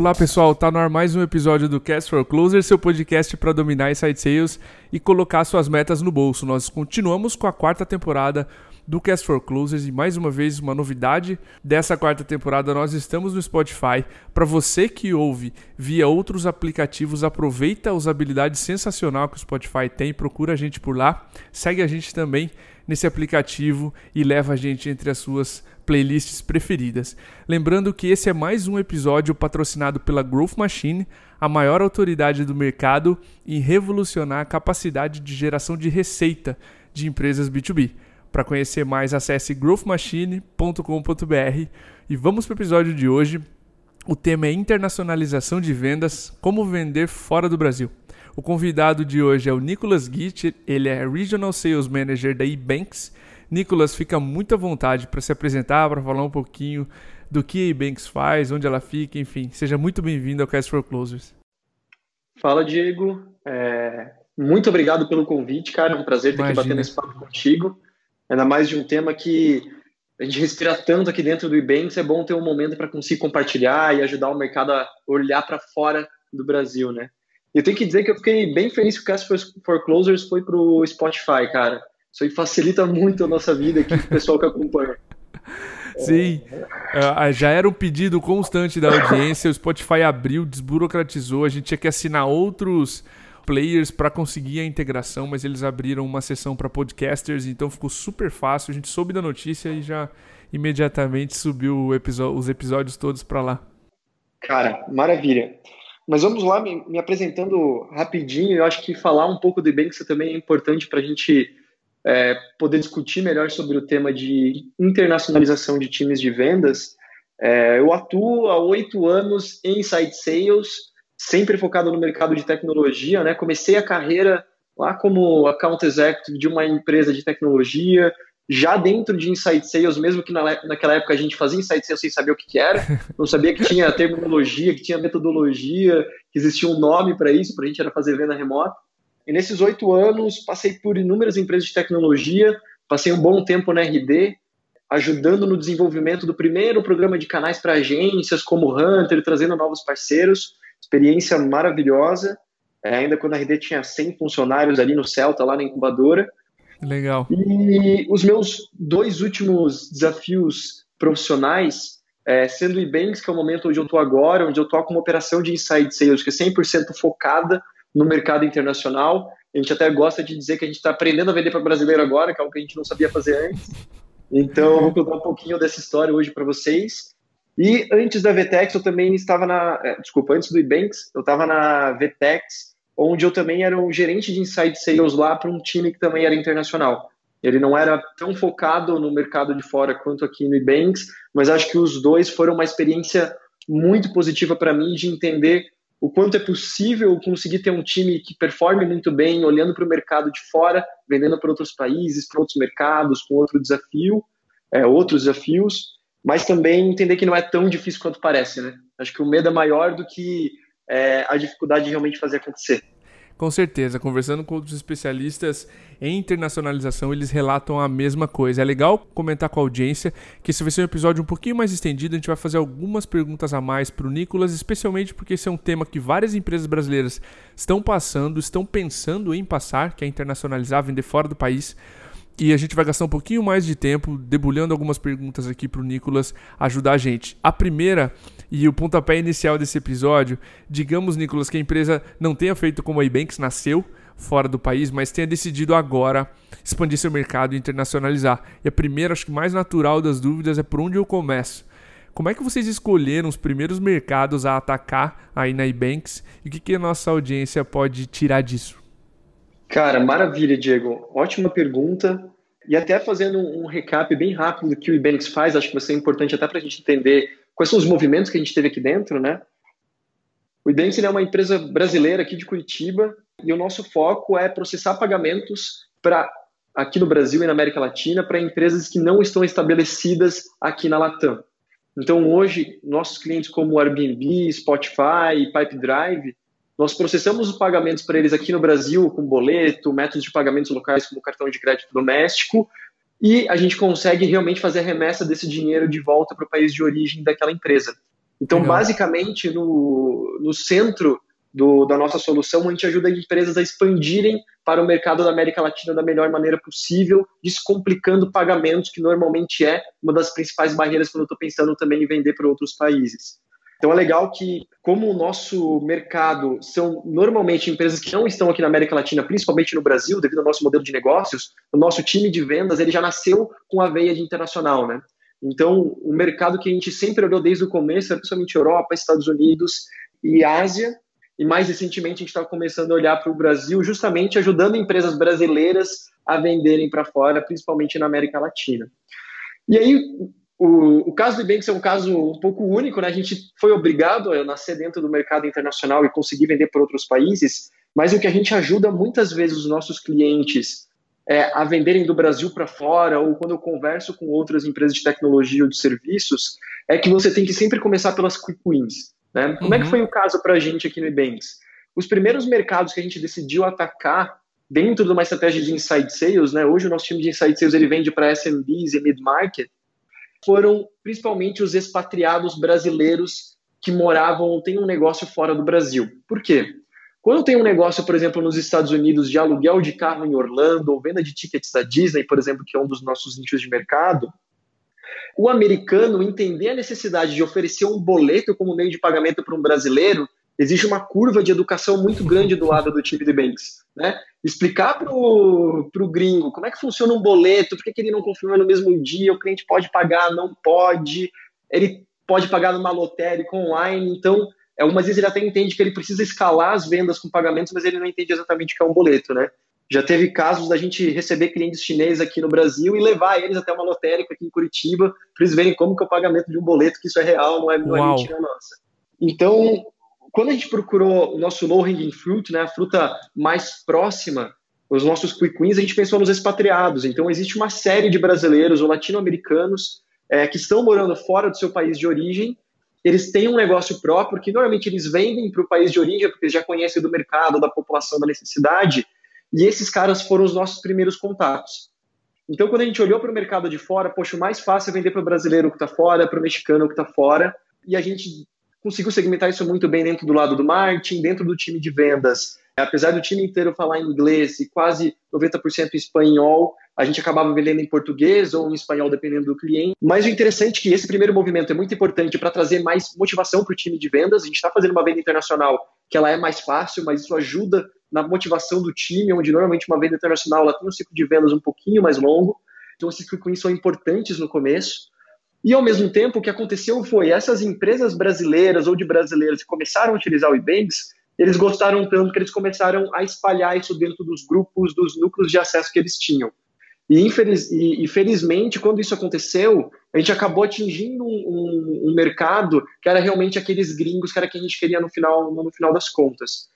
Olá pessoal, tá no ar mais um episódio do Cast for Closer, seu podcast para dominar inside sales e colocar suas metas no bolso. Nós continuamos com a quarta temporada do Cast for Closers e mais uma vez uma novidade dessa quarta temporada, nós estamos no Spotify. Para você que ouve via outros aplicativos, aproveita a usabilidade sensacional que o Spotify tem, procura a gente por lá, segue a gente também nesse aplicativo e leva a gente entre as suas playlists preferidas. Lembrando que esse é mais um episódio patrocinado pela Growth Machine, a maior autoridade do mercado em revolucionar a capacidade de geração de receita de empresas B2B. Para conhecer mais, acesse growthmachine.com.br e vamos para o episódio de hoje. O tema é internacionalização de vendas, como vender fora do Brasil. O convidado de hoje é o Nicolas Gitt, ele é Regional Sales Manager da eBanks Nicolas, fica muito à vontade para se apresentar, para falar um pouquinho do que a eBanks faz, onde ela fica, enfim. Seja muito bem-vindo ao Cast for Closers. Fala, Diego. É... Muito obrigado pelo convite, cara. É um prazer ter Imagina. aqui batendo esse papo contigo. Ainda mais de um tema que a gente respira tanto aqui dentro do eBanks, é bom ter um momento para conseguir compartilhar e ajudar o mercado a olhar para fora do Brasil, né? Eu tenho que dizer que eu fiquei bem feliz que o Cast for Closers foi para o Spotify, cara. Isso aí facilita muito a nossa vida aqui, o pessoal que acompanha. Sim, é, já era um pedido constante da audiência. O Spotify abriu, desburocratizou. A gente tinha que assinar outros players para conseguir a integração, mas eles abriram uma sessão para podcasters, então ficou super fácil. A gente soube da notícia e já imediatamente subiu os episódios todos para lá. Cara, maravilha. Mas vamos lá, me, me, apresentando rapidinho. Eu acho que falar um pouco do Ebanks também é importante para a gente é, poder discutir melhor sobre o tema de internacionalização de times de vendas. É, eu atuo há oito anos em inside sales, sempre focado no mercado de tecnologia. Né? Comecei a carreira lá como account executive de uma empresa de tecnologia, já dentro de inside sales, mesmo que na, naquela época a gente fazia inside sales sem saber o que, que era, não sabia que tinha terminologia, que tinha metodologia, que existia um nome para isso, para a gente era fazer venda remota. E nesses oito anos, passei por inúmeras empresas de tecnologia, passei um bom tempo na RD, ajudando no desenvolvimento do primeiro programa de canais para agências, como Hunter, trazendo novos parceiros. Experiência maravilhosa. É, ainda quando a RD tinha 100 funcionários ali no Celta, lá na incubadora. Legal. E os meus dois últimos desafios profissionais, é, sendo o Ebanks, que é o momento onde eu estou agora, onde eu estou com uma operação de inside sales, que é 100% focada no mercado internacional. A gente até gosta de dizer que a gente está aprendendo a vender para brasileiro agora, que é algo que a gente não sabia fazer antes. Então, eu vou contar um pouquinho dessa história hoje para vocês. E antes da Vtex, eu também estava na. É, desculpa, antes do Ebanks, eu estava na Vtex, onde eu também era um gerente de inside sales lá para um time que também era internacional. Ele não era tão focado no mercado de fora quanto aqui no Ebanks, mas acho que os dois foram uma experiência muito positiva para mim de entender o quanto é possível conseguir ter um time que performe muito bem, olhando para o mercado de fora, vendendo para outros países, para outros mercados, com outro desafio, é, outros desafios, mas também entender que não é tão difícil quanto parece, né? Acho que o medo é maior do que é, a dificuldade de realmente fazer acontecer. Com certeza, conversando com outros especialistas em internacionalização, eles relatam a mesma coisa. É legal comentar com a audiência que esse vai ser um episódio um pouquinho mais estendido, a gente vai fazer algumas perguntas a mais para o Nicolas, especialmente porque esse é um tema que várias empresas brasileiras estão passando, estão pensando em passar, que é internacionalizar, vender fora do país. E a gente vai gastar um pouquinho mais de tempo debulhando algumas perguntas aqui para o Nicolas ajudar a gente. A primeira e o pontapé inicial desse episódio, digamos, Nicolas, que a empresa não tenha feito como a Ebanks nasceu fora do país, mas tenha decidido agora expandir seu mercado e internacionalizar. E a primeira, acho que mais natural das dúvidas é por onde eu começo. Como é que vocês escolheram os primeiros mercados a atacar aí na Ebanks e o que, que a nossa audiência pode tirar disso? Cara, maravilha, Diego. Ótima pergunta. E até fazendo um recap bem rápido do que o Ibanix faz, acho que vai ser importante até para a gente entender quais são os movimentos que a gente teve aqui dentro, né? O Ibanix é uma empresa brasileira aqui de Curitiba e o nosso foco é processar pagamentos para aqui no Brasil e na América Latina para empresas que não estão estabelecidas aqui na Latam. Então hoje nossos clientes como Airbnb, Spotify, Pipedrive nós processamos os pagamentos para eles aqui no Brasil com boleto, métodos de pagamentos locais como cartão de crédito doméstico, e a gente consegue realmente fazer a remessa desse dinheiro de volta para o país de origem daquela empresa. Então, Legal. basicamente, no, no centro do, da nossa solução, a gente ajuda empresas a expandirem para o mercado da América Latina da melhor maneira possível, descomplicando pagamentos, que normalmente é uma das principais barreiras quando eu estou pensando também em vender para outros países. Então é legal que, como o nosso mercado são normalmente empresas que não estão aqui na América Latina, principalmente no Brasil, devido ao nosso modelo de negócios, o nosso time de vendas ele já nasceu com a veia de internacional, né? Então, o mercado que a gente sempre olhou desde o começo, é principalmente Europa, Estados Unidos e Ásia, e mais recentemente a gente está começando a olhar para o Brasil, justamente ajudando empresas brasileiras a venderem para fora, principalmente na América Latina. E aí, o, o caso do Ibanks é um caso um pouco único, né? A gente foi obrigado a nascer dentro do mercado internacional e conseguir vender para outros países, mas o que a gente ajuda muitas vezes os nossos clientes é, a venderem do Brasil para fora, ou quando eu converso com outras empresas de tecnologia ou de serviços, é que você tem que sempre começar pelas quick wins. Né? Como uhum. é que uhum. foi o caso para a gente aqui no Ebanks? Os primeiros mercados que a gente decidiu atacar dentro de uma estratégia de inside sales, né? hoje o nosso time de inside sales ele vende para SMBs e mid-market, foram principalmente os expatriados brasileiros que moravam ou têm um negócio fora do Brasil. Por quê? Quando tem um negócio, por exemplo, nos Estados Unidos de aluguel de carro em Orlando ou venda de tickets da Disney, por exemplo, que é um dos nossos nichos de mercado, o americano entender a necessidade de oferecer um boleto como meio de pagamento para um brasileiro, existe uma curva de educação muito grande do lado do time de banks. Né? Explicar para o gringo como é que funciona um boleto, por que, que ele não confirma no mesmo dia, o cliente pode pagar, não pode, ele pode pagar numa lotérica online, então algumas vezes ele até entende que ele precisa escalar as vendas com pagamentos, mas ele não entende exatamente o que é um boleto, né? Já teve casos da gente receber clientes chineses aqui no Brasil e levar eles até uma lotérica aqui em Curitiba para eles verem como que é o pagamento de um boleto, que isso é real, não é, não é mentira nossa. Então, quando a gente procurou o nosso low hanging fruit, né, a fruta mais próxima, os nossos quick wins, a gente pensou nos expatriados. Então, existe uma série de brasileiros ou latino-americanos é, que estão morando fora do seu país de origem eles têm um negócio próprio que normalmente eles vendem para o país de origem, porque eles já conhecem do mercado, da população, da necessidade, e esses caras foram os nossos primeiros contatos. Então, quando a gente olhou para o mercado de fora, poxa, o mais fácil é vender para o brasileiro que está fora, para o mexicano que está fora, e a gente conseguiu segmentar isso muito bem dentro do lado do marketing, dentro do time de vendas. Apesar do time inteiro falar inglês e quase 90% espanhol, a gente acabava vendendo em português ou em espanhol, dependendo do cliente. Mas o interessante é que esse primeiro movimento é muito importante para trazer mais motivação para o time de vendas. A gente está fazendo uma venda internacional que ela é mais fácil, mas isso ajuda na motivação do time, onde normalmente uma venda internacional ela tem um ciclo de vendas um pouquinho mais longo. Então esses quick são importantes no começo. E ao mesmo tempo, o que aconteceu foi essas empresas brasileiras ou de brasileiros que começaram a utilizar o Ebanks, eles gostaram tanto que eles começaram a espalhar isso dentro dos grupos, dos núcleos de acesso que eles tinham. E, infeliz, e, e, felizmente, quando isso aconteceu, a gente acabou atingindo um, um, um, mercado que era realmente aqueles gringos que era que a gente queria no final, no final das contas.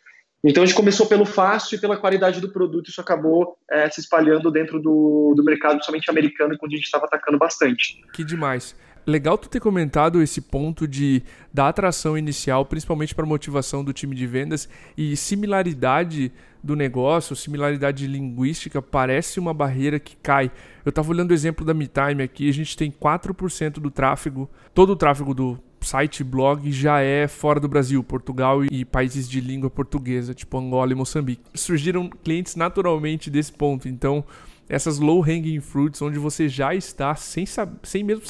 Então a gente começou pelo fácil e pela qualidade do produto, isso acabou é, se espalhando dentro do, do mercado somente americano, quando a gente estava atacando bastante. Que demais legal tu ter comentado esse ponto de da atração inicial, principalmente para motivação do time de vendas e similaridade do negócio, similaridade linguística, parece uma barreira que cai. Eu estava olhando o exemplo da MeTime aqui, a gente tem 4% do tráfego, todo o tráfego do site blog já é fora do Brasil, Portugal e países de língua portuguesa, tipo Angola e Moçambique. Surgiram clientes naturalmente desse ponto, então essas low hanging fruits onde você já está sem, sem mesmo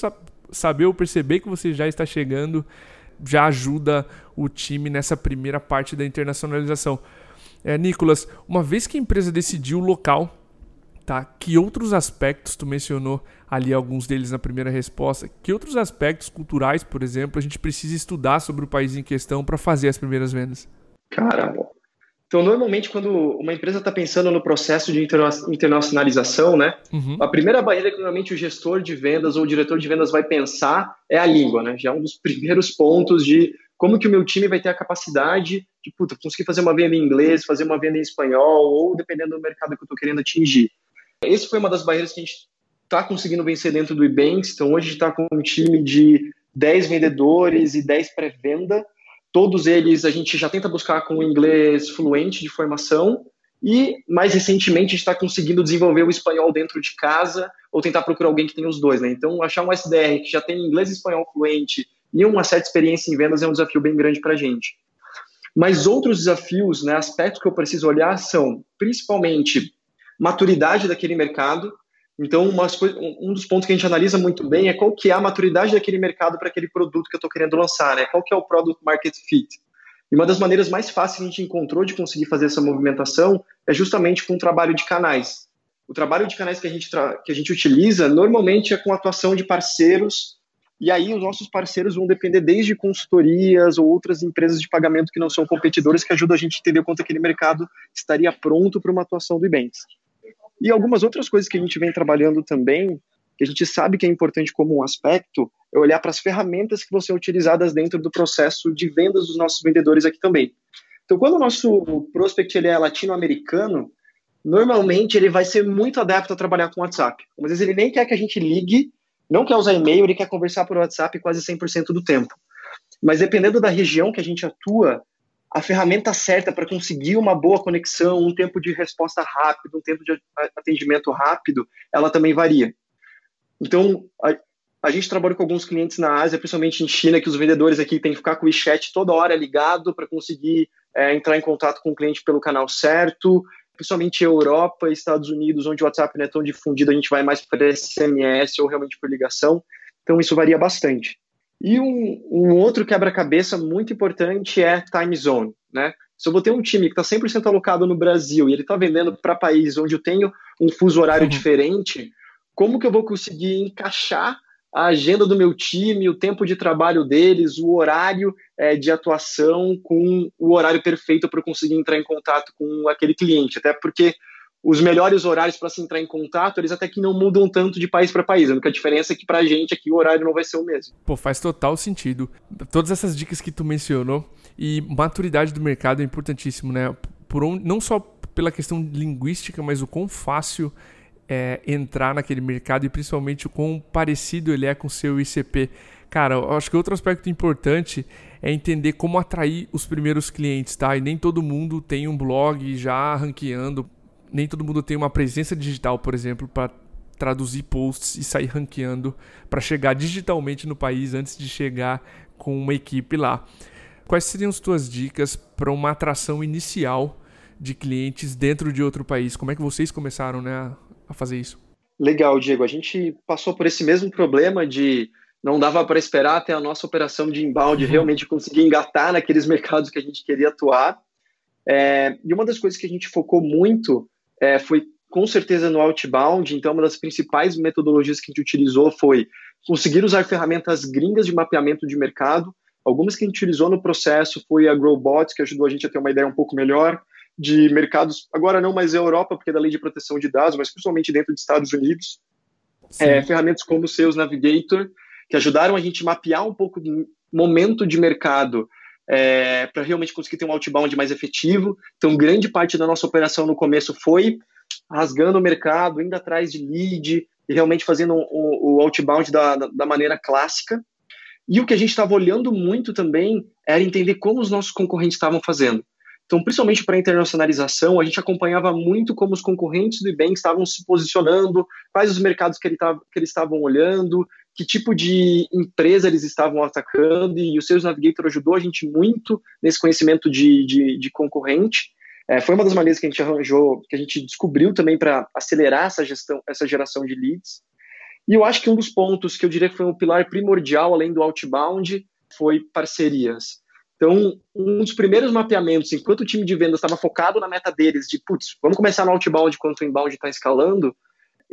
saber ou perceber que você já está chegando já ajuda o time nessa primeira parte da internacionalização. É, Nicolas, uma vez que a empresa decidiu o local, tá? Que outros aspectos tu mencionou ali alguns deles na primeira resposta? Que outros aspectos culturais, por exemplo, a gente precisa estudar sobre o país em questão para fazer as primeiras vendas? Cara, então, normalmente, quando uma empresa está pensando no processo de interna internacionalização, né, uhum. a primeira barreira que normalmente o gestor de vendas ou o diretor de vendas vai pensar é a língua, né? Já é um dos primeiros pontos de como que o meu time vai ter a capacidade de puta, conseguir fazer uma venda em inglês, fazer uma venda em espanhol, ou dependendo do mercado que eu estou querendo atingir. Essa foi uma das barreiras que a gente está conseguindo vencer dentro do Ebanks. Então, hoje está com um time de 10 vendedores e 10 pré-venda Todos eles a gente já tenta buscar com inglês fluente de formação e, mais recentemente, a gente está conseguindo desenvolver o espanhol dentro de casa ou tentar procurar alguém que tenha os dois. Né? Então, achar um SDR que já tem inglês e espanhol fluente e uma certa experiência em vendas é um desafio bem grande para a gente. Mas outros desafios, né, aspectos que eu preciso olhar são, principalmente, maturidade daquele mercado. Então, um dos pontos que a gente analisa muito bem é qual que é a maturidade daquele mercado para aquele produto que eu estou querendo lançar, né? Qual que é o product market fit. E uma das maneiras mais fáceis que a gente encontrou de conseguir fazer essa movimentação é justamente com o trabalho de canais. O trabalho de canais que a gente, que a gente utiliza normalmente é com atuação de parceiros e aí os nossos parceiros vão depender desde consultorias ou outras empresas de pagamento que não são competidoras que ajudam a gente a entender quanto aquele mercado estaria pronto para uma atuação do Ibanks. E algumas outras coisas que a gente vem trabalhando também, que a gente sabe que é importante como um aspecto, é olhar para as ferramentas que vão ser utilizadas dentro do processo de vendas dos nossos vendedores aqui também. Então, quando o nosso prospect ele é latino-americano, normalmente ele vai ser muito adepto a trabalhar com WhatsApp. Às vezes ele nem quer que a gente ligue não quer usar e-mail, ele quer conversar por WhatsApp quase 100% do tempo. Mas dependendo da região que a gente atua, a ferramenta certa para conseguir uma boa conexão, um tempo de resposta rápido, um tempo de atendimento rápido, ela também varia. Então, a, a gente trabalha com alguns clientes na Ásia, principalmente em China, que os vendedores aqui têm que ficar com o WeChat toda hora ligado para conseguir é, entrar em contato com o cliente pelo canal certo principalmente Europa Estados Unidos, onde o WhatsApp não é tão difundido, a gente vai mais para SMS ou realmente por ligação. Então, isso varia bastante. E um, um outro quebra-cabeça muito importante é time zone, né? Se eu vou ter um time que está 100% alocado no Brasil e ele está vendendo para países onde eu tenho um fuso horário uhum. diferente, como que eu vou conseguir encaixar a agenda do meu time, o tempo de trabalho deles, o horário é, de atuação com o horário perfeito para conseguir entrar em contato com aquele cliente. Até porque os melhores horários para se entrar em contato, eles até que não mudam tanto de país para país. A única diferença é que para a gente aqui o horário não vai ser o mesmo. Pô, faz total sentido. Todas essas dicas que tu mencionou e maturidade do mercado é importantíssimo, né? Por um, não só pela questão linguística, mas o quão fácil é, entrar naquele mercado e principalmente o quão parecido ele é com o seu ICP. Cara, eu acho que outro aspecto importante é entender como atrair os primeiros clientes, tá? E nem todo mundo tem um blog já ranqueando, nem todo mundo tem uma presença digital, por exemplo, para traduzir posts e sair ranqueando para chegar digitalmente no país antes de chegar com uma equipe lá. Quais seriam as tuas dicas para uma atração inicial de clientes dentro de outro país? Como é que vocês começaram né, a fazer isso. Legal, Diego. A gente passou por esse mesmo problema de não dava para esperar até a nossa operação de inbound uhum. realmente conseguir engatar naqueles mercados que a gente queria atuar. É, e uma das coisas que a gente focou muito é, foi com certeza no outbound. Então, uma das principais metodologias que a gente utilizou foi conseguir usar ferramentas gringas de mapeamento de mercado. Algumas que a gente utilizou no processo foi a Growbots, que ajudou a gente a ter uma ideia um pouco melhor de mercados, agora não mais a Europa, porque é da lei de proteção de dados, mas principalmente dentro dos Estados Unidos. É, ferramentas como o Sales Navigator, que ajudaram a gente mapear um pouco do momento de mercado é, para realmente conseguir ter um outbound mais efetivo. Então, grande parte da nossa operação no começo foi rasgando o mercado, indo atrás de lead e realmente fazendo o, o outbound da, da maneira clássica. E o que a gente estava olhando muito também era entender como os nossos concorrentes estavam fazendo. Então, principalmente para a internacionalização, a gente acompanhava muito como os concorrentes do IBAN estavam se posicionando, quais os mercados que, ele tava, que eles estavam olhando, que tipo de empresa eles estavam atacando, e o Sales Navigator ajudou a gente muito nesse conhecimento de, de, de concorrente. É, foi uma das maneiras que a gente arranjou, que a gente descobriu também para acelerar essa gestão, essa geração de leads. E eu acho que um dos pontos que eu diria que foi um pilar primordial, além do outbound, foi parcerias. Então, um dos primeiros mapeamentos, enquanto o time de vendas estava focado na meta deles, de putz, vamos começar no outbound enquanto o inbound está escalando,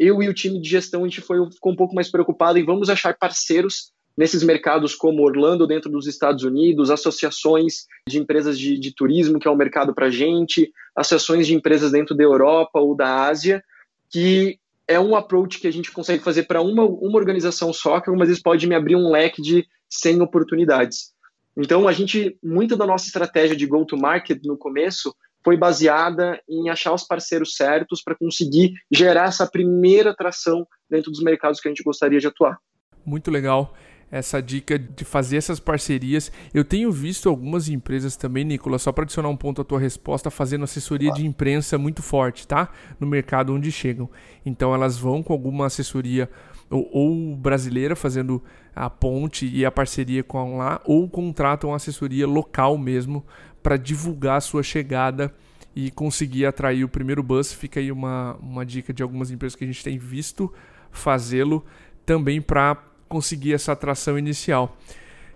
eu e o time de gestão a gente foi, ficou um pouco mais preocupado em vamos achar parceiros nesses mercados como Orlando, dentro dos Estados Unidos, associações de empresas de, de turismo, que é um mercado para a gente, associações de empresas dentro da Europa ou da Ásia, que é um approach que a gente consegue fazer para uma, uma organização só, que algumas vezes pode me abrir um leque de 100 oportunidades. Então, a gente, muita da nossa estratégia de go-to-market no começo foi baseada em achar os parceiros certos para conseguir gerar essa primeira atração dentro dos mercados que a gente gostaria de atuar. Muito legal essa dica de fazer essas parcerias. Eu tenho visto algumas empresas também, Nicolas, só para adicionar um ponto à tua resposta, fazendo assessoria de imprensa muito forte, tá? No mercado onde chegam. Então elas vão com alguma assessoria ou, ou brasileira fazendo a ponte e a parceria com lá, ou contratam assessoria local mesmo para divulgar a sua chegada e conseguir atrair o primeiro bus. Fica aí uma, uma dica de algumas empresas que a gente tem visto fazê-lo também para conseguir essa atração inicial.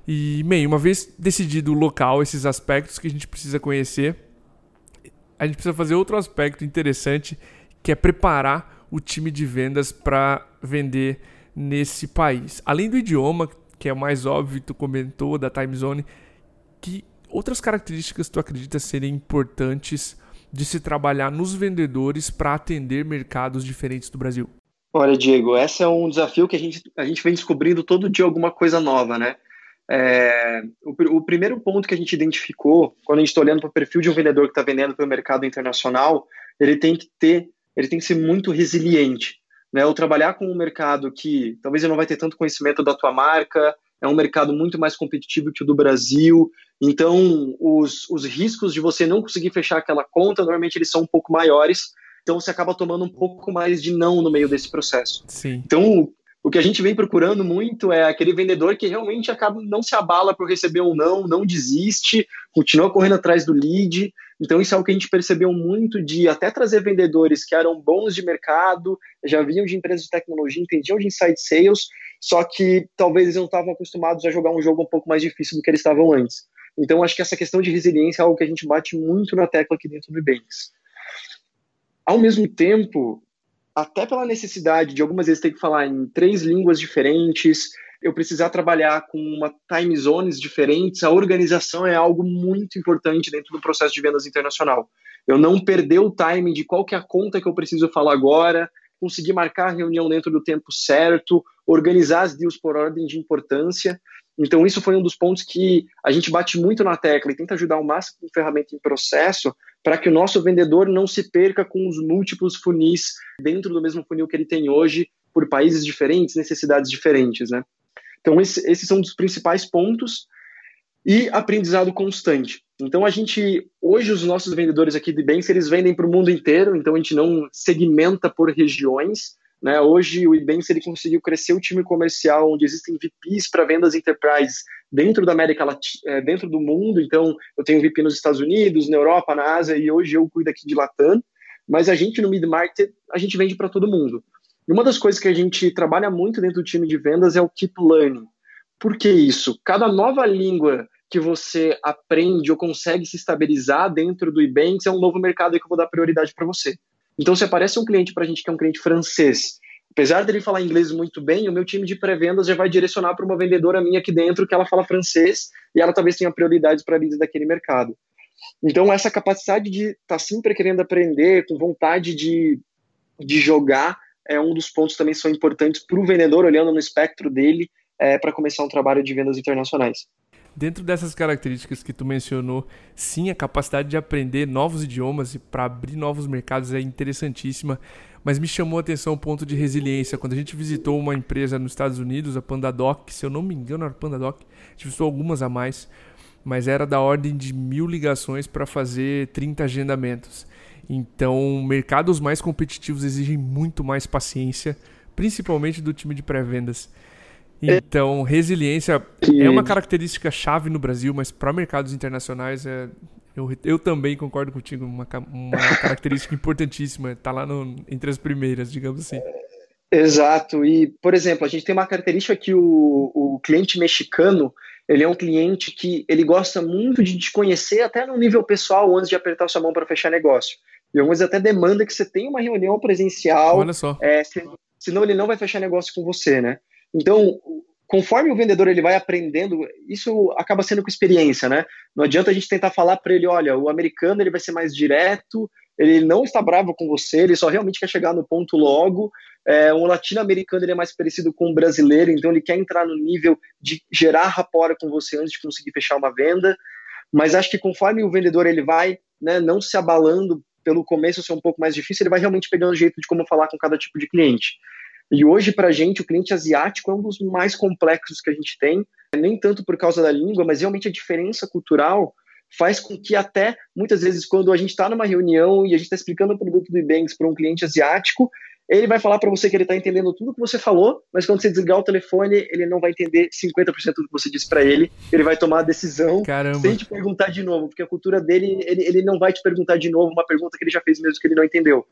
E, bem, uma vez decidido o local, esses aspectos que a gente precisa conhecer, a gente precisa fazer outro aspecto interessante, que é preparar o time de vendas para vender nesse país. Além do idioma, que é o mais óbvio, tu comentou, da time zone, outras características tu acredita serem importantes de se trabalhar nos vendedores para atender mercados diferentes do Brasil? Olha, Diego, esse é um desafio que a gente, a gente vem descobrindo todo dia alguma coisa nova, né? É, o, o, primeiro ponto que a gente identificou, quando a gente está olhando para o perfil de um vendedor que está vendendo para o mercado internacional, ele tem que ter, ele tem que ser muito resiliente. Né? Ou trabalhar com um mercado que talvez ele não vai ter tanto conhecimento da tua marca, é um mercado muito mais competitivo que o do Brasil, então os, os riscos de você não conseguir fechar aquela conta, normalmente eles são um pouco maiores, então você acaba tomando um pouco mais de não no meio desse processo. Sim. Então, o que a gente vem procurando muito é aquele vendedor que realmente acaba não se abala por receber um não, não desiste, continua correndo atrás do lead. Então isso é o que a gente percebeu muito de até trazer vendedores que eram bons de mercado, já vinham de empresas de tecnologia, entendiam de inside sales, só que talvez eles não estavam acostumados a jogar um jogo um pouco mais difícil do que eles estavam antes. Então acho que essa questão de resiliência é algo que a gente bate muito na tecla aqui dentro do Banks. Ao mesmo tempo, até pela necessidade de algumas vezes ter que falar em três línguas diferentes, eu precisar trabalhar com uma time zones diferentes, a organização é algo muito importante dentro do processo de vendas internacional. Eu não perder o time de qual que é a conta que eu preciso falar agora, conseguir marcar a reunião dentro do tempo certo, organizar as deals por ordem de importância. Então, isso foi um dos pontos que a gente bate muito na tecla e tenta ajudar o máximo com ferramenta em processo para que o nosso vendedor não se perca com os múltiplos funis dentro do mesmo funil que ele tem hoje, por países diferentes, necessidades diferentes. Né? Então, esse, esses são os principais pontos. E aprendizado constante. Então, a gente, hoje, os nossos vendedores aqui de bens, eles vendem para o mundo inteiro, então a gente não segmenta por regiões né? Hoje o Ibanks ele conseguiu crescer o time comercial onde existem VPs para vendas enterprise dentro da América Latina, é, dentro do mundo. Então eu tenho VP nos Estados Unidos, na Europa, na Ásia e hoje eu cuido aqui de Latam. Mas a gente no mid market a gente vende para todo mundo. E uma das coisas que a gente trabalha muito dentro do time de vendas é o keep learning. Por que isso? Cada nova língua que você aprende ou consegue se estabilizar dentro do Ibanks é um novo mercado que eu vou dar prioridade para você. Então, se aparece um cliente para a gente que é um cliente francês, apesar dele falar inglês muito bem, o meu time de pré-vendas já vai direcionar para uma vendedora minha aqui dentro que ela fala francês e ela talvez tenha prioridades para líderes daquele mercado. Então, essa capacidade de estar tá sempre querendo aprender, com vontade de, de jogar, é um dos pontos também que são importantes para o vendedor, olhando no espectro dele, é, para começar um trabalho de vendas internacionais. Dentro dessas características que tu mencionou, sim, a capacidade de aprender novos idiomas e para abrir novos mercados é interessantíssima, mas me chamou a atenção o ponto de resiliência. Quando a gente visitou uma empresa nos Estados Unidos, a Pandadoc, se eu não me engano era Pandadoc, a gente visitou algumas a mais, mas era da ordem de mil ligações para fazer 30 agendamentos. Então, mercados mais competitivos exigem muito mais paciência, principalmente do time de pré-vendas. Então, resiliência é uma característica chave no Brasil, mas para mercados internacionais é, eu, eu também concordo contigo, uma, uma característica importantíssima, está lá no, entre as primeiras, digamos assim. Exato, e por exemplo, a gente tem uma característica que o, o cliente mexicano, ele é um cliente que ele gosta muito de te conhecer até no nível pessoal antes de apertar sua mão para fechar negócio. E algumas até demanda que você tenha uma reunião presencial, Olha só. É, senão ele não vai fechar negócio com você, né? Então, conforme o vendedor ele vai aprendendo, isso acaba sendo com experiência, né? Não adianta a gente tentar falar para ele, olha, o americano ele vai ser mais direto, ele não está bravo com você, ele só realmente quer chegar no ponto logo. É, o latino-americano ele é mais parecido com o brasileiro, então ele quer entrar no nível de gerar rapport com você antes de conseguir fechar uma venda. Mas acho que conforme o vendedor ele vai, né, não se abalando pelo começo ser um pouco mais difícil, ele vai realmente pegando o jeito de como falar com cada tipo de cliente. E hoje, para a gente, o cliente asiático é um dos mais complexos que a gente tem, nem tanto por causa da língua, mas realmente a diferença cultural faz com que até, muitas vezes, quando a gente está numa reunião e a gente está explicando o produto do Ebanks para um cliente asiático, ele vai falar para você que ele está entendendo tudo que você falou, mas quando você desligar o telefone, ele não vai entender 50% do que você disse para ele. Ele vai tomar a decisão Caramba. sem te perguntar de novo, porque a cultura dele, ele, ele não vai te perguntar de novo uma pergunta que ele já fez mesmo que ele não entendeu.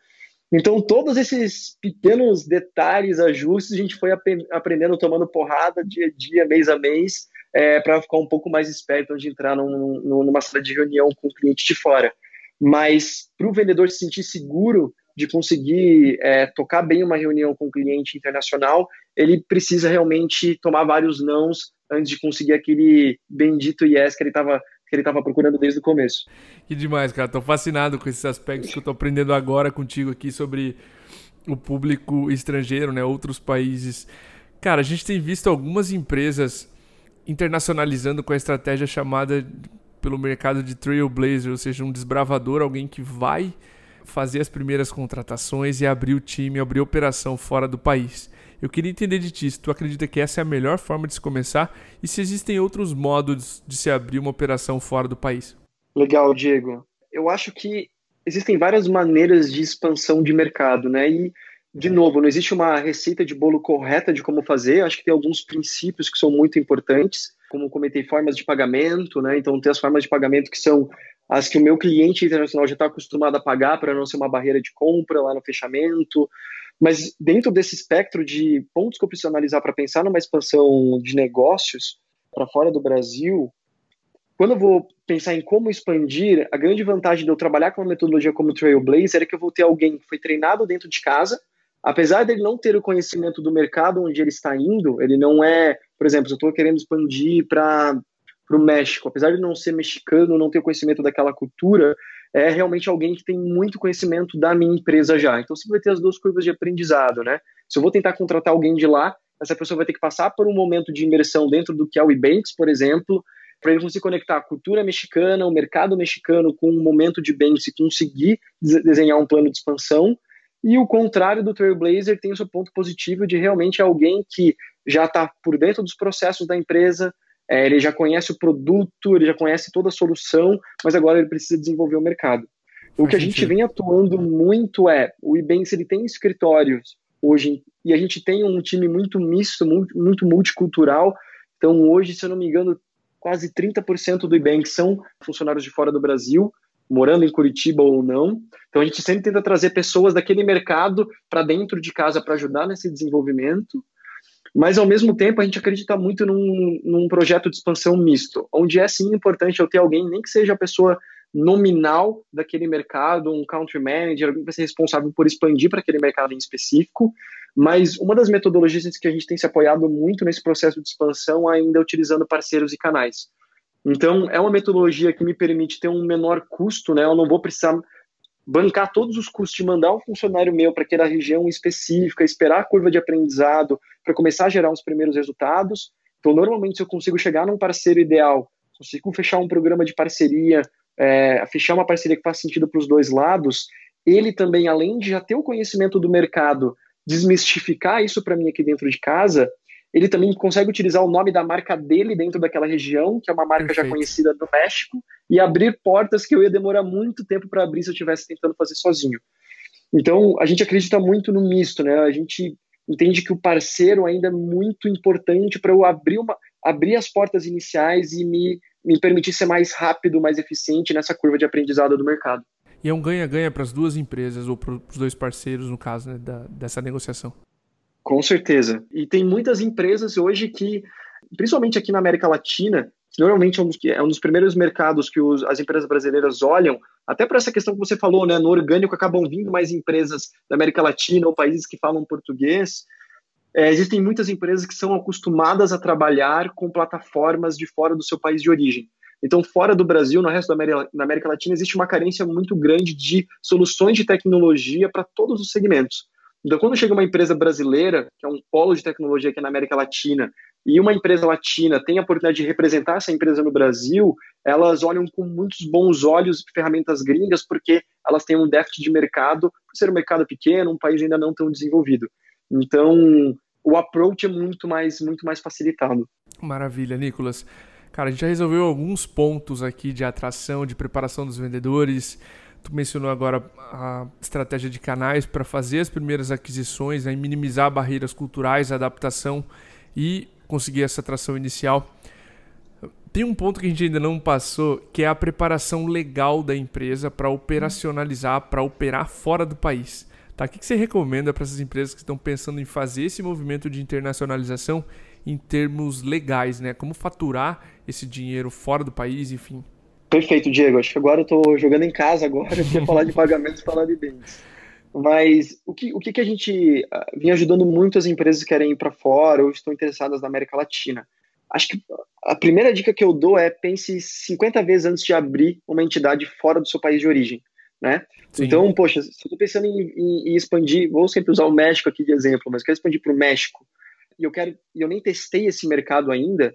Então, todos esses pequenos detalhes, ajustes, a gente foi aprendendo, tomando porrada dia a dia, mês a mês, é, para ficar um pouco mais esperto antes de entrar num, numa sala de reunião com o cliente de fora. Mas para o vendedor se sentir seguro de conseguir é, tocar bem uma reunião com um cliente internacional, ele precisa realmente tomar vários nãos antes de conseguir aquele bendito yes que ele estava que ele estava procurando desde o começo. Que demais, cara. Tô fascinado com esses aspectos que eu tô aprendendo agora contigo aqui sobre o público estrangeiro, né? Outros países. Cara, a gente tem visto algumas empresas internacionalizando com a estratégia chamada pelo mercado de trailblazer, ou seja, um desbravador, alguém que vai fazer as primeiras contratações e abrir o time, abrir operação fora do país. Eu queria entender de ti se tu acredita que essa é a melhor forma de se começar e se existem outros modos de se abrir uma operação fora do país. Legal, Diego. Eu acho que existem várias maneiras de expansão de mercado, né? E de novo, não existe uma receita de bolo correta de como fazer. Eu acho que tem alguns princípios que são muito importantes, como comentei, formas de pagamento, né? Então, tem as formas de pagamento que são as que o meu cliente internacional já está acostumado a pagar para não ser uma barreira de compra lá no fechamento. Mas dentro desse espectro de pontos que eu preciso analisar para pensar numa expansão de negócios para fora do Brasil, quando eu vou pensar em como expandir, a grande vantagem de eu trabalhar com uma metodologia como Trailblazer é que eu vou ter alguém que foi treinado dentro de casa, apesar dele não ter o conhecimento do mercado onde ele está indo, ele não é, por exemplo, eu estou querendo expandir para o México, apesar de não ser mexicano, não ter conhecimento daquela cultura, é realmente alguém que tem muito conhecimento da minha empresa já. Então você vai ter as duas curvas de aprendizado, né? Se eu vou tentar contratar alguém de lá, essa pessoa vai ter que passar por um momento de imersão dentro do que é o Ebanks, por exemplo, para ele conseguir conectar a cultura mexicana, o mercado mexicano com um momento de Banks e conseguir desenhar um plano de expansão. E o contrário do Trailblazer tem o seu ponto positivo de realmente alguém que já está por dentro dos processos da empresa, é, ele já conhece o produto, ele já conhece toda a solução, mas agora ele precisa desenvolver o mercado. O que a gente vem atuando muito é, o Ibanks ele tem escritórios hoje, e a gente tem um time muito misto, muito, multicultural, então hoje, se eu não me engano, quase 30% do Ibanks são funcionários de fora do Brasil, morando em Curitiba ou não. Então a gente sempre tenta trazer pessoas daquele mercado para dentro de casa para ajudar nesse desenvolvimento. Mas, ao mesmo tempo, a gente acredita muito num, num projeto de expansão misto, onde é sim importante eu ter alguém, nem que seja a pessoa nominal daquele mercado, um country manager, alguém que vai ser responsável por expandir para aquele mercado em específico. Mas uma das metodologias que a gente tem se apoiado muito nesse processo de expansão ainda é utilizando parceiros e canais. Então, é uma metodologia que me permite ter um menor custo, né? Eu não vou precisar bancar todos os custos de mandar um funcionário meu para aquela região específica, esperar a curva de aprendizado para começar a gerar uns primeiros resultados. Então, normalmente, se eu consigo chegar num parceiro ideal, consigo fechar um programa de parceria, é, fechar uma parceria que faz sentido para os dois lados, ele também, além de já ter o conhecimento do mercado, desmistificar isso para mim aqui dentro de casa, ele também consegue utilizar o nome da marca dele dentro daquela região, que é uma marca Perfeito. já conhecida do México, e abrir portas que eu ia demorar muito tempo para abrir se eu estivesse tentando fazer sozinho. Então, a gente acredita muito no misto, né? A gente entende que o parceiro ainda é muito importante para eu abrir, uma, abrir as portas iniciais e me, me permitir ser mais rápido, mais eficiente nessa curva de aprendizado do mercado. E é um ganha-ganha para as duas empresas, ou para os dois parceiros, no caso, né, da, dessa negociação. Com certeza. E tem muitas empresas hoje que, principalmente aqui na América Latina, que normalmente é um dos, é um dos primeiros mercados que os, as empresas brasileiras olham, até para essa questão que você falou, né, no orgânico acabam vindo mais empresas da América Latina ou países que falam português. É, existem muitas empresas que são acostumadas a trabalhar com plataformas de fora do seu país de origem. Então, fora do Brasil, no resto da América, na América Latina, existe uma carência muito grande de soluções de tecnologia para todos os segmentos. Então, quando chega uma empresa brasileira, que é um polo de tecnologia aqui na América Latina, e uma empresa latina tem a oportunidade de representar essa empresa no Brasil, elas olham com muitos bons olhos ferramentas gringas, porque elas têm um déficit de mercado, por ser um mercado pequeno, um país ainda não tão desenvolvido. Então, o approach é muito mais, muito mais facilitado. Maravilha, Nicolas. Cara, a gente já resolveu alguns pontos aqui de atração, de preparação dos vendedores. Tu mencionou agora a estratégia de canais para fazer as primeiras aquisições, né, minimizar barreiras culturais, adaptação e conseguir essa atração inicial. Tem um ponto que a gente ainda não passou, que é a preparação legal da empresa para operacionalizar, para operar fora do país. Tá? O que você recomenda para essas empresas que estão pensando em fazer esse movimento de internacionalização em termos legais, né? Como faturar esse dinheiro fora do país, enfim. Perfeito, Diego. Acho que agora eu estou jogando em casa agora, eu falar de pagamentos e falar de bens. Mas o que, o que, que a gente uh, vinha ajudando muito as empresas que querem ir para fora ou estão interessadas na América Latina? Acho que a primeira dica que eu dou é pense 50 vezes antes de abrir uma entidade fora do seu país de origem. Né? Então, poxa, se eu estou pensando em, em, em, expandir, vou sempre usar o México aqui de exemplo, mas quero expandir para o México e eu quero, eu nem testei esse mercado ainda,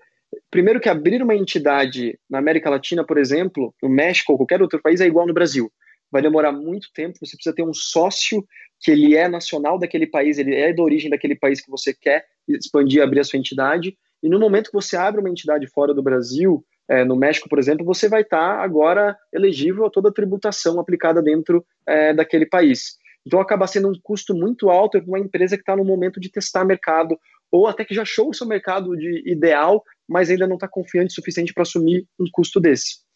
primeiro que abrir uma entidade na América Latina, por exemplo, no México ou qualquer outro país é igual no Brasil. Vai demorar muito tempo, você precisa ter um sócio que ele é nacional daquele país, ele é da origem daquele país que você quer expandir, abrir a sua entidade. E no momento que você abre uma entidade fora do Brasil, é, no México, por exemplo, você vai estar tá agora elegível a toda a tributação aplicada dentro é, daquele país. Então acaba sendo um custo muito alto para uma empresa que está no momento de testar mercado ou até que já achou o seu mercado de ideal, mas ainda não está confiante o suficiente para assumir um custo desse.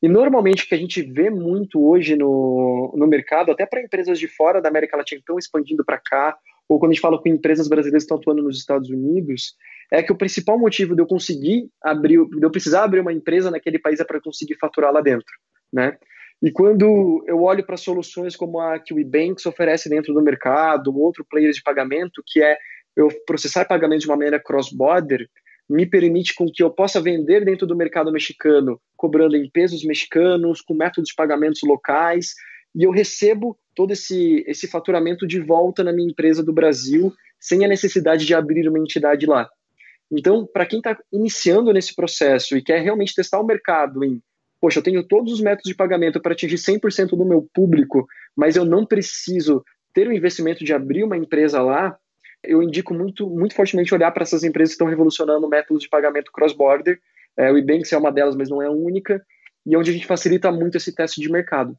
E normalmente o que a gente vê muito hoje no, no mercado, até para empresas de fora da América Latina que estão expandindo para cá, ou quando a gente fala com empresas brasileiras que estão atuando nos Estados Unidos, é que o principal motivo de eu conseguir abrir, de eu precisar abrir uma empresa naquele país é para conseguir faturar lá dentro, né? E quando eu olho para soluções como a que o Ebanks oferece dentro do mercado, outro player de pagamento, que é eu processar pagamentos de uma maneira cross-border me permite com que eu possa vender dentro do mercado mexicano, cobrando em pesos mexicanos, com métodos de pagamentos locais, e eu recebo todo esse, esse faturamento de volta na minha empresa do Brasil, sem a necessidade de abrir uma entidade lá. Então, para quem está iniciando nesse processo e quer realmente testar o mercado em, poxa, eu tenho todos os métodos de pagamento para atingir 100% do meu público, mas eu não preciso ter o investimento de abrir uma empresa lá, eu indico muito, muito fortemente olhar para essas empresas que estão revolucionando métodos de pagamento cross-border. É, o Ebanks é uma delas, mas não é a única, e é onde a gente facilita muito esse teste de mercado.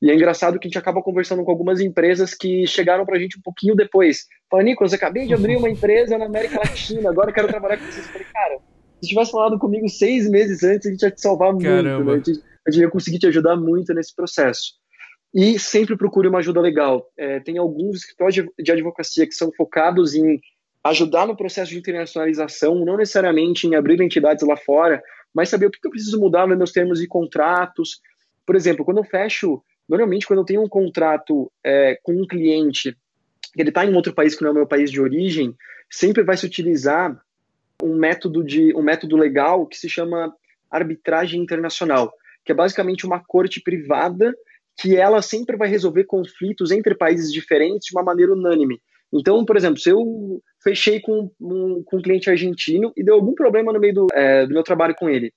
E é engraçado que a gente acaba conversando com algumas empresas que chegaram para a gente um pouquinho depois. Fala, Nicolas, acabei de abrir uma empresa na América Latina, agora quero trabalhar com vocês. Eu falei, cara, se tivesse falado comigo seis meses antes, a gente ia te salvar muito, né? a gente ia conseguir te ajudar muito nesse processo. E sempre procure uma ajuda legal. É, tem alguns escritórios de advocacia que são focados em ajudar no processo de internacionalização, não necessariamente em abrir entidades lá fora, mas saber o que eu preciso mudar nos meus termos de contratos. Por exemplo, quando eu fecho, normalmente quando eu tenho um contrato é, com um cliente, ele está em outro país que não é o meu país de origem, sempre vai se utilizar um método de um método legal que se chama arbitragem internacional, que é basicamente uma corte privada que ela sempre vai resolver conflitos entre países diferentes de uma maneira unânime. Então, por exemplo, se eu fechei com um, com um cliente argentino e deu algum problema no meio do, é, do meu trabalho com ele,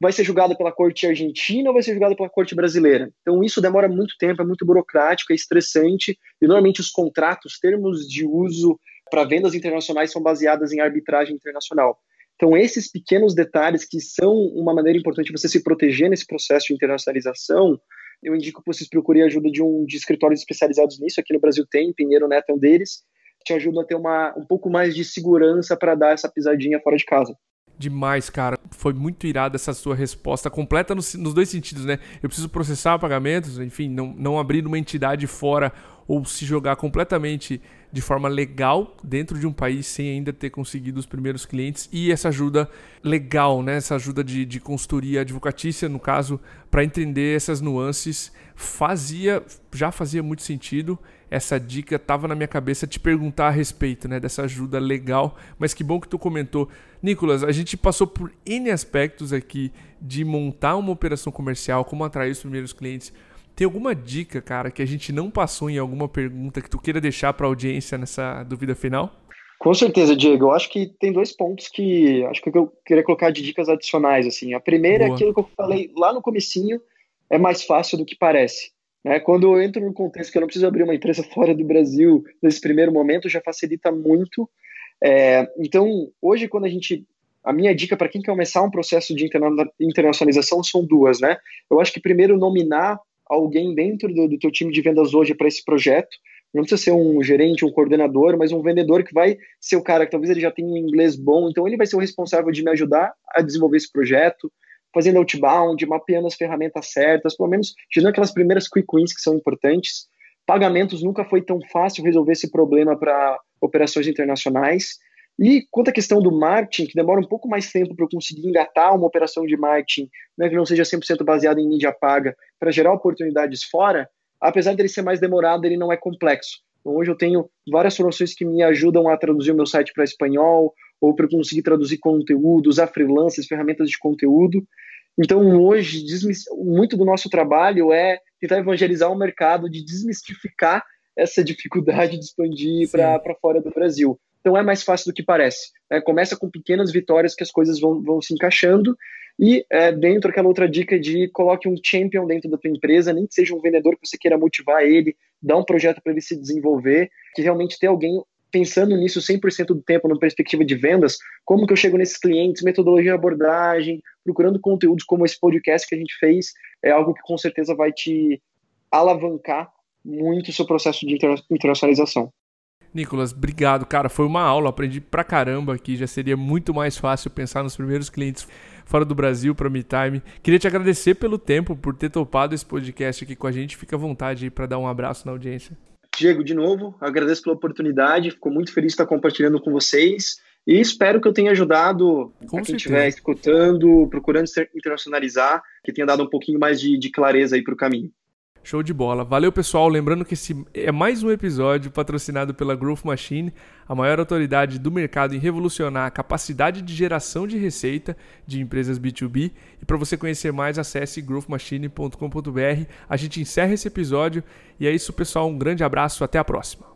vai ser julgado pela corte argentina ou vai ser julgado pela corte brasileira? Então, isso demora muito tempo, é muito burocrático, é estressante, e normalmente os contratos, termos de uso para vendas internacionais são baseadas em arbitragem internacional. Então, esses pequenos detalhes que são uma maneira importante de você se proteger nesse processo de internacionalização, eu indico que vocês procurem a ajuda de um de escritórios especializados nisso. Aqui no Brasil tem, Pinheiro Neto é um deles. Te ajuda a ter uma, um pouco mais de segurança para dar essa pisadinha fora de casa. Demais, cara. Foi muito irada essa sua resposta, completa nos, nos, dois sentidos, né? Eu preciso processar pagamentos, enfim, não, não abrir uma entidade fora ou se jogar completamente de forma legal dentro de um país sem ainda ter conseguido os primeiros clientes e essa ajuda legal, né? Essa ajuda de, de consultoria advocatícia, no caso, para entender essas nuances, fazia, já fazia muito sentido. Essa dica estava na minha cabeça te perguntar a respeito, né? Dessa ajuda legal, mas que bom que tu comentou. Nicolas, a gente passou por N aspectos aqui de montar uma operação comercial, como atrair os primeiros clientes, tem alguma dica, cara, que a gente não passou em alguma pergunta que tu queira deixar para a audiência nessa dúvida final? Com certeza, Diego. Eu acho que tem dois pontos que acho que eu queria colocar de dicas adicionais. Assim, a primeira Boa. é aquilo que eu falei lá no comecinho, é mais fácil do que parece. Né? Quando eu entro no contexto que eu não preciso abrir uma empresa fora do Brasil nesse primeiro momento, já facilita muito. É, então, hoje, quando a gente a minha dica para quem quer começar um processo de internacionalização são duas, né? Eu acho que primeiro nominar alguém dentro do, do teu time de vendas hoje para esse projeto. Não precisa ser um gerente, um coordenador, mas um vendedor que vai ser o cara que talvez ele já tenha um inglês bom, então ele vai ser o responsável de me ajudar a desenvolver esse projeto, fazendo outbound, mapeando as ferramentas certas, pelo menos tirando aquelas primeiras quick wins que são importantes. Pagamentos nunca foi tão fácil resolver esse problema para operações internacionais. E quanto à questão do marketing, que demora um pouco mais tempo para eu conseguir engatar uma operação de marketing, né, que não seja 100% baseada em mídia paga, para gerar oportunidades fora, apesar dele ser mais demorado, ele não é complexo. Então, hoje eu tenho várias soluções que me ajudam a traduzir o meu site para espanhol, ou para conseguir traduzir conteúdo, usar freelancers, ferramentas de conteúdo. Então, hoje, muito do nosso trabalho é tentar evangelizar o mercado, de desmistificar essa dificuldade de expandir para fora do Brasil. Então é mais fácil do que parece. Né? Começa com pequenas vitórias que as coisas vão, vão se encaixando e é, dentro aquela outra dica de coloque um champion dentro da tua empresa, nem que seja um vendedor que você queira motivar ele, dar um projeto para ele se desenvolver, que realmente ter alguém pensando nisso 100% do tempo, na perspectiva de vendas, como que eu chego nesses clientes, metodologia de abordagem, procurando conteúdos como esse podcast que a gente fez, é algo que com certeza vai te alavancar muito o seu processo de internacionalização. Nicolas, obrigado, cara. Foi uma aula, aprendi pra caramba aqui. Já seria muito mais fácil pensar nos primeiros clientes fora do Brasil para MeTime. Queria te agradecer pelo tempo, por ter topado esse podcast aqui com a gente. Fica à vontade aí para dar um abraço na audiência. Diego, de novo, agradeço pela oportunidade. Fico muito feliz de estar compartilhando com vocês. E espero que eu tenha ajudado com a quem estiver escutando, procurando se internacionalizar, que tenha dado um pouquinho mais de, de clareza aí para o caminho. Show de bola. Valeu, pessoal. Lembrando que esse é mais um episódio patrocinado pela Growth Machine, a maior autoridade do mercado em revolucionar a capacidade de geração de receita de empresas B2B. E para você conhecer mais, acesse growthmachine.com.br. A gente encerra esse episódio e é isso, pessoal. Um grande abraço. Até a próxima.